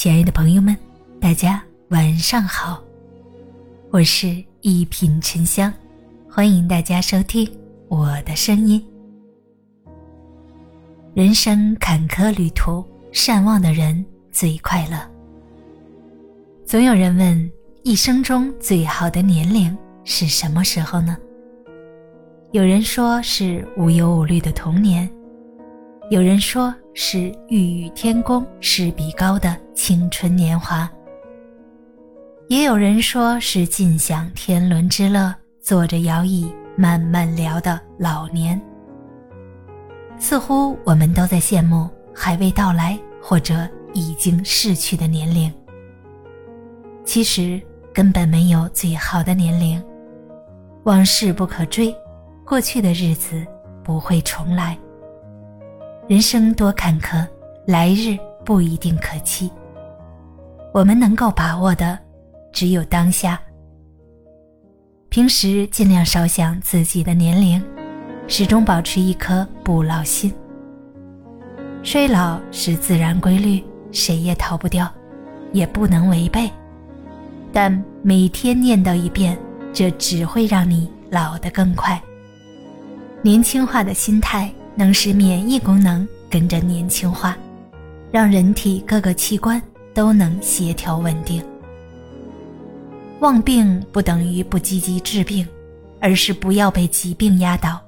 亲爱的朋友们，大家晚上好，我是一品沉香，欢迎大家收听我的声音。人生坎坷旅途，善忘的人最快乐。总有人问，一生中最好的年龄是什么时候呢？有人说是无忧无虑的童年，有人说是欲与天公试比高的青春年华，也有人说是尽享天伦之乐，坐着摇椅慢慢聊的老年。似乎我们都在羡慕还未到来或者已经逝去的年龄。其实根本没有最好的年龄，往事不可追，过去的日子不会重来。人生多坎坷，来日不一定可期。我们能够把握的，只有当下。平时尽量少想自己的年龄。始终保持一颗不老心。衰老是自然规律，谁也逃不掉，也不能违背。但每天念叨一遍，这只会让你老得更快。年轻化的心态能使免疫功能跟着年轻化，让人体各个器官都能协调稳定。忘病不等于不积极治病，而是不要被疾病压倒。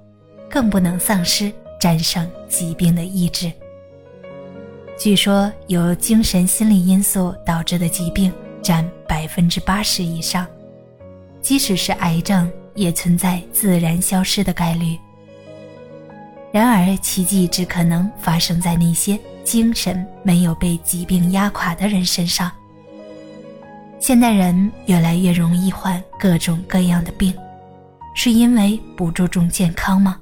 更不能丧失战胜疾病的意志。据说，由精神心理因素导致的疾病占百分之八十以上，即使是癌症，也存在自然消失的概率。然而，奇迹只可能发生在那些精神没有被疾病压垮的人身上。现代人越来越容易患各种各样的病，是因为不注重健康吗？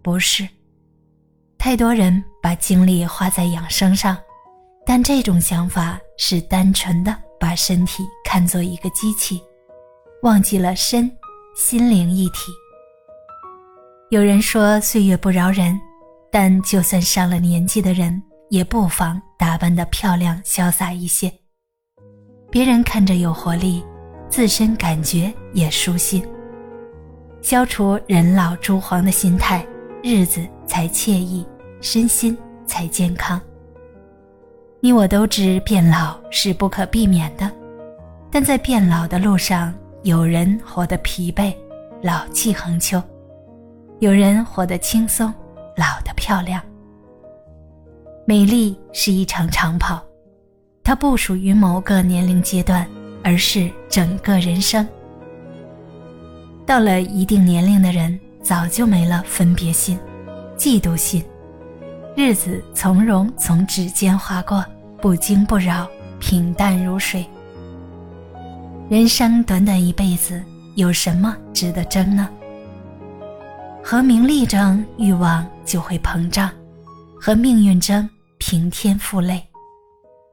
不是，太多人把精力花在养生上，但这种想法是单纯的把身体看作一个机器，忘记了身心灵一体。有人说岁月不饶人，但就算上了年纪的人，也不妨打扮得漂亮潇洒一些，别人看着有活力，自身感觉也舒心，消除人老珠黄的心态。日子才惬意，身心才健康。你我都知变老是不可避免的，但在变老的路上，有人活得疲惫，老气横秋；有人活得轻松，老得漂亮。美丽是一场长跑，它不属于某个年龄阶段，而是整个人生。到了一定年龄的人。早就没了分别心、嫉妒心，日子从容从指尖划过，不惊不扰，平淡如水。人生短短一辈子，有什么值得争呢？和名利争，欲望就会膨胀；和命运争，平添负累；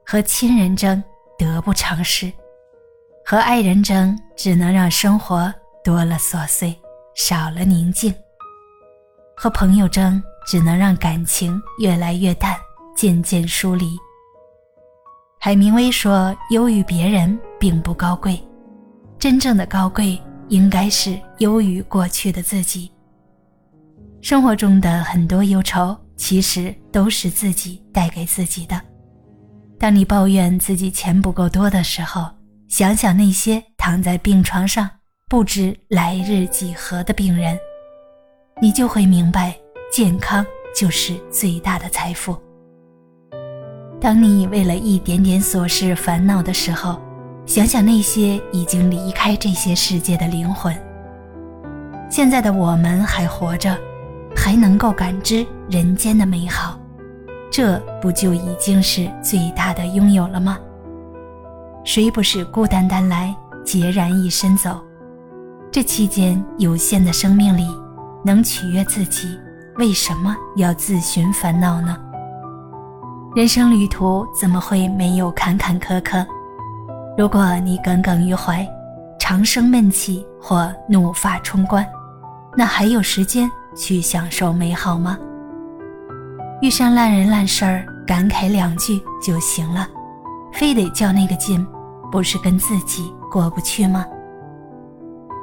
和亲人争，得不偿失；和爱人争，只能让生活多了琐碎。少了宁静，和朋友争，只能让感情越来越淡，渐渐疏离。海明威说：“优于别人并不高贵，真正的高贵应该是优于过去的自己。”生活中的很多忧愁，其实都是自己带给自己的。当你抱怨自己钱不够多的时候，想想那些躺在病床上。不知来日几何的病人，你就会明白，健康就是最大的财富。当你为了一点点琐事烦恼的时候，想想那些已经离开这些世界的灵魂。现在的我们还活着，还能够感知人间的美好，这不就已经是最大的拥有了吗？谁不是孤单单来，孑然一身走？这期间有限的生命里，能取悦自己，为什么要自寻烦恼呢？人生旅途怎么会没有坎坎坷坷？如果你耿耿于怀，长生闷气或怒发冲冠，那还有时间去享受美好吗？遇上烂人烂事儿，感慨两句就行了，非得较那个劲，不是跟自己过不去吗？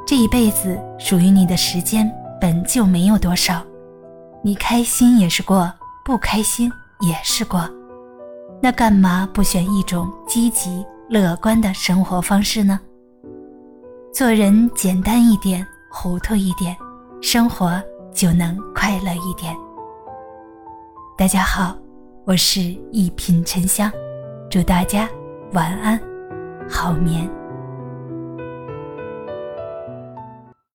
这一辈子属于你的时间本就没有多少，你开心也是过，不开心也是过，那干嘛不选一种积极乐观的生活方式呢？做人简单一点，糊涂一点，生活就能快乐一点。大家好，我是一品沉香，祝大家晚安，好眠。